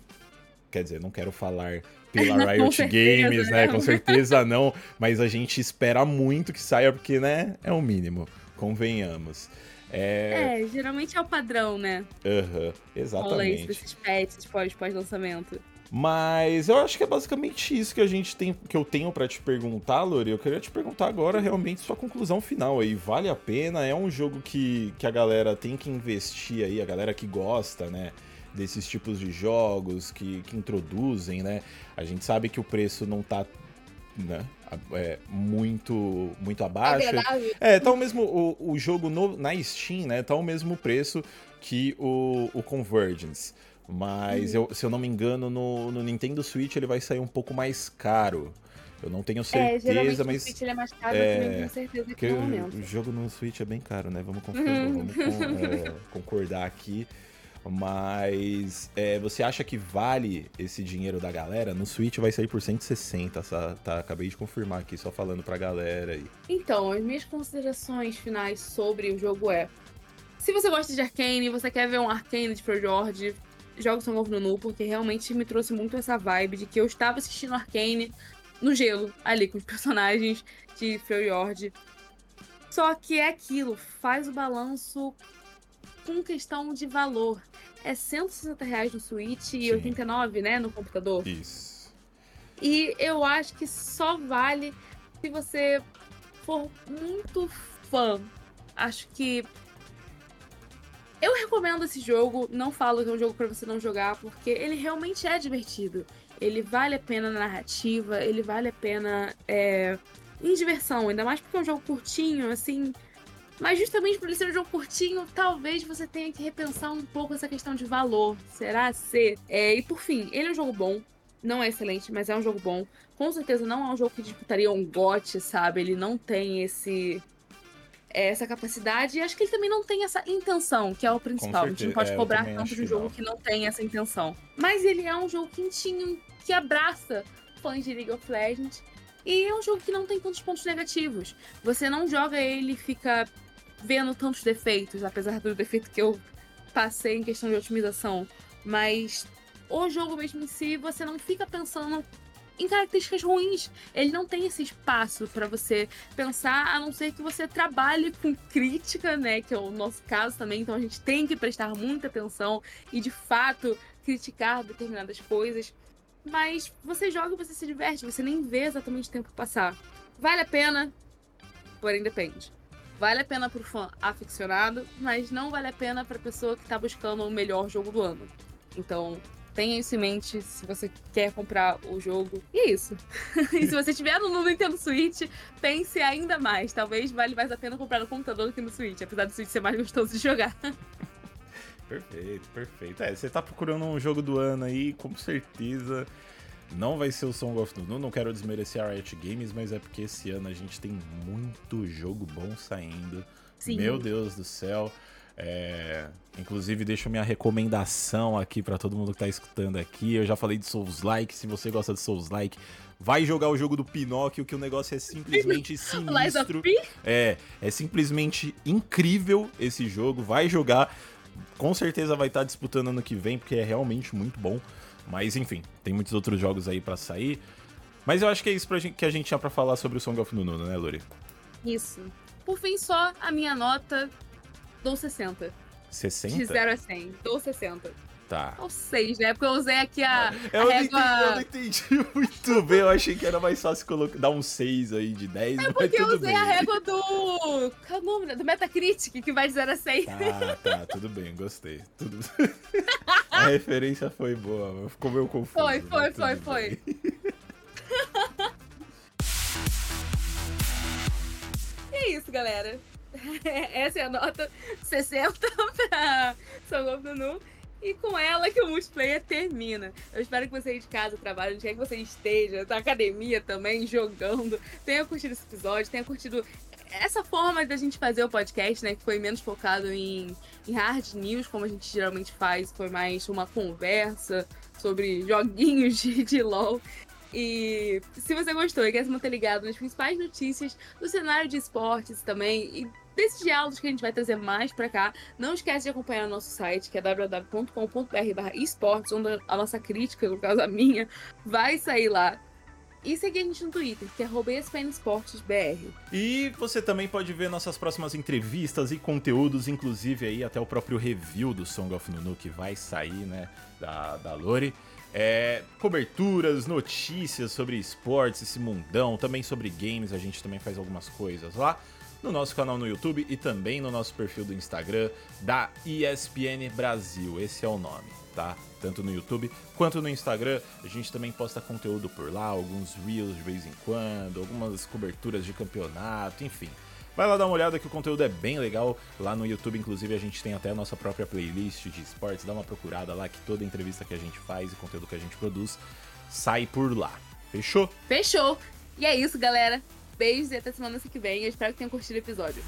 Quer dizer, não quero falar pela Riot Games, né? Com certeza não, mas a gente espera muito que saia, porque, né? É o mínimo, convenhamos. É... é, geralmente é o padrão, né? Aham, uhum, exatamente. Rola esses patches pós-lançamento. Mas eu acho que é basicamente isso que a gente tem, que eu tenho para te perguntar, Lori. Eu queria te perguntar agora realmente sua conclusão final aí. Vale a pena? É um jogo que, que a galera tem que investir aí, a galera que gosta, né? Desses tipos de jogos que, que introduzem, né? A gente sabe que o preço não tá né? É, muito muito abaixo. É, é tá o mesmo o, o jogo no, na Steam, né? Tá o mesmo preço que o, o Convergence. Mas eu, se eu não me engano, no, no Nintendo Switch ele vai sair um pouco mais caro. Eu não tenho É, certeza, geralmente mas. o Switch ele é mais caro, é, eu tenho certeza que momento. o jogo no Switch é bem caro, né? Vamos, Uhum. vamos con- é, concordar aqui. Mas é, você acha que vale esse dinheiro da galera? No Switch vai sair por 160, tá? tá? Acabei de confirmar aqui, só falando pra galera aí. Então, as minhas considerações finais sobre o jogo é: se você gosta de Arcane, você quer ver um Arcane de Pro George, joga Song of Nunu, porque realmente me trouxe muito essa vibe de que eu estava assistindo Arcane no gelo, ali com os personagens de Freljord. Só que é aquilo, faz o balanço com questão de valor. É 160 reais no Switch e Sim. 89, né, no computador. Isso. E eu acho que só vale se você for muito fã. Acho que. Eu recomendo esse jogo, não falo que é um jogo pra você não jogar, porque ele realmente é divertido. Ele vale a pena na narrativa, ele vale a pena é, em diversão, ainda mais porque é um jogo curtinho, assim. Mas justamente por ele ser um jogo curtinho, talvez você tenha que repensar um pouco essa questão de valor. Será ser? É, e por fim, ele é um jogo bom. Não é excelente, mas é um jogo bom. Com certeza não é um jogo que disputaria um GOT, sabe? Ele não tem esse essa capacidade e acho que ele também não tem essa intenção, que é o principal. a gente não pode É, cobrar tanto de um jogo não. que não tem essa intenção. Mas ele é um jogo quentinho, que abraça fãs de League of Legends. E é um jogo que não tem tantos pontos negativos. Você não joga ele e fica vendo tantos defeitos, apesar do defeito que eu passei em questão de otimização. Mas o jogo mesmo em si, você não fica pensando em características ruins. Ele não tem esse espaço pra você pensar, a não ser que você trabalhe com crítica, né? Que é o nosso caso também. Então a gente tem que prestar muita atenção e de fato criticar determinadas coisas. Mas você joga e você se diverte, você nem vê exatamente o tempo passar. Vale a pena, porém depende. Vale a pena pro fã aficionado, mas não vale a pena pra pessoa que tá buscando o melhor jogo do ano. Então, tenha isso em mente se você quer comprar o jogo. E é isso. e se você tiver no Nintendo Switch, pense ainda mais. Talvez vale mais a pena comprar no computador do que no Switch, apesar do Switch ser mais gostoso de jogar. Perfeito, perfeito. É, você tá procurando um jogo do ano aí, com certeza não vai ser o Song of Nunu. Não quero desmerecer a Riot Games, mas é porque esse ano a gente tem muito jogo bom saindo. Sim. Meu Deus do céu. É, Inclusive, deixo minha recomendação aqui pra todo mundo que tá escutando aqui. Eu já falei de Souls-like. Se você gosta de Souls-like, vai jogar o jogo do Pinóquio, que o negócio é simplesmente sinistro. É, é simplesmente incrível esse jogo. Vai jogar. Com certeza vai estar disputando ano que vem, porque é realmente muito bom. Mas enfim, tem muitos outros jogos aí pra sair. Mas eu acho que é isso gente, que a gente tinha pra falar sobre o Song of Nunu, né, Lori? Isso. Por fim, só a minha nota. Dou 60. 60? De 0 a 100. Dou 60. Tá. Ou 6, né? Porque eu usei aqui a, Eu a não, régua. entendi, eu não entendi muito bem. Eu achei que era mais fácil colocar, dar um 6 aí de 10, mas É Porque eu usei bem. a régua do. Qual é? Do Metacritic, que vai de 0 a 100. Tá, tá, tudo bem, gostei. Tudo... a referência foi boa, ficou meio confuso. Foi, foi, mas foi, foi. E é isso, galera. Essa é a nota 60 pra Song of Nunu. E com ela que o multiplayer termina. Eu espero que você aí de casa, trabalho, onde quer que você esteja, na academia também, jogando, tenha curtido esse episódio, tenha curtido essa forma da gente fazer o podcast, né? Que foi menos focado em, em hard news, como a gente geralmente faz. Foi mais uma conversa sobre joguinhos de, de LOL. E se você gostou e quer se manter ligado nas principais notícias do cenário de esportes também e desses diálogos que a gente vai trazer mais pra cá, não esquece de acompanhar o nosso site, que é www.com.br esportes, onde a nossa crítica, no caso a minha, vai sair lá. E seguir a gente no Twitter, que é arroba ESPNEsportesBR. E você também pode ver nossas próximas entrevistas e conteúdos, inclusive aí até o próprio review do Song of Nunu que vai sair, né, da, da Lori. É, coberturas, notícias sobre esportes, esse mundão, também sobre games, a gente também faz algumas coisas lá no nosso canal no YouTube e também no nosso perfil do Instagram da ESPN Brasil. Esse é o nome, tá? Tanto no YouTube quanto no Instagram. A gente também posta conteúdo por lá, alguns reels de vez em quando, algumas coberturas de campeonato, enfim. Vai lá dar uma olhada que o conteúdo é bem legal. Lá no YouTube, inclusive, a gente tem até a nossa própria playlist de esportes. Dá uma procurada lá que toda entrevista que a gente faz e conteúdo que a gente produz sai por lá. Fechou? Fechou! E é isso, galera. Beijos e até semana que vem. Eu espero que tenham curtido o episódio.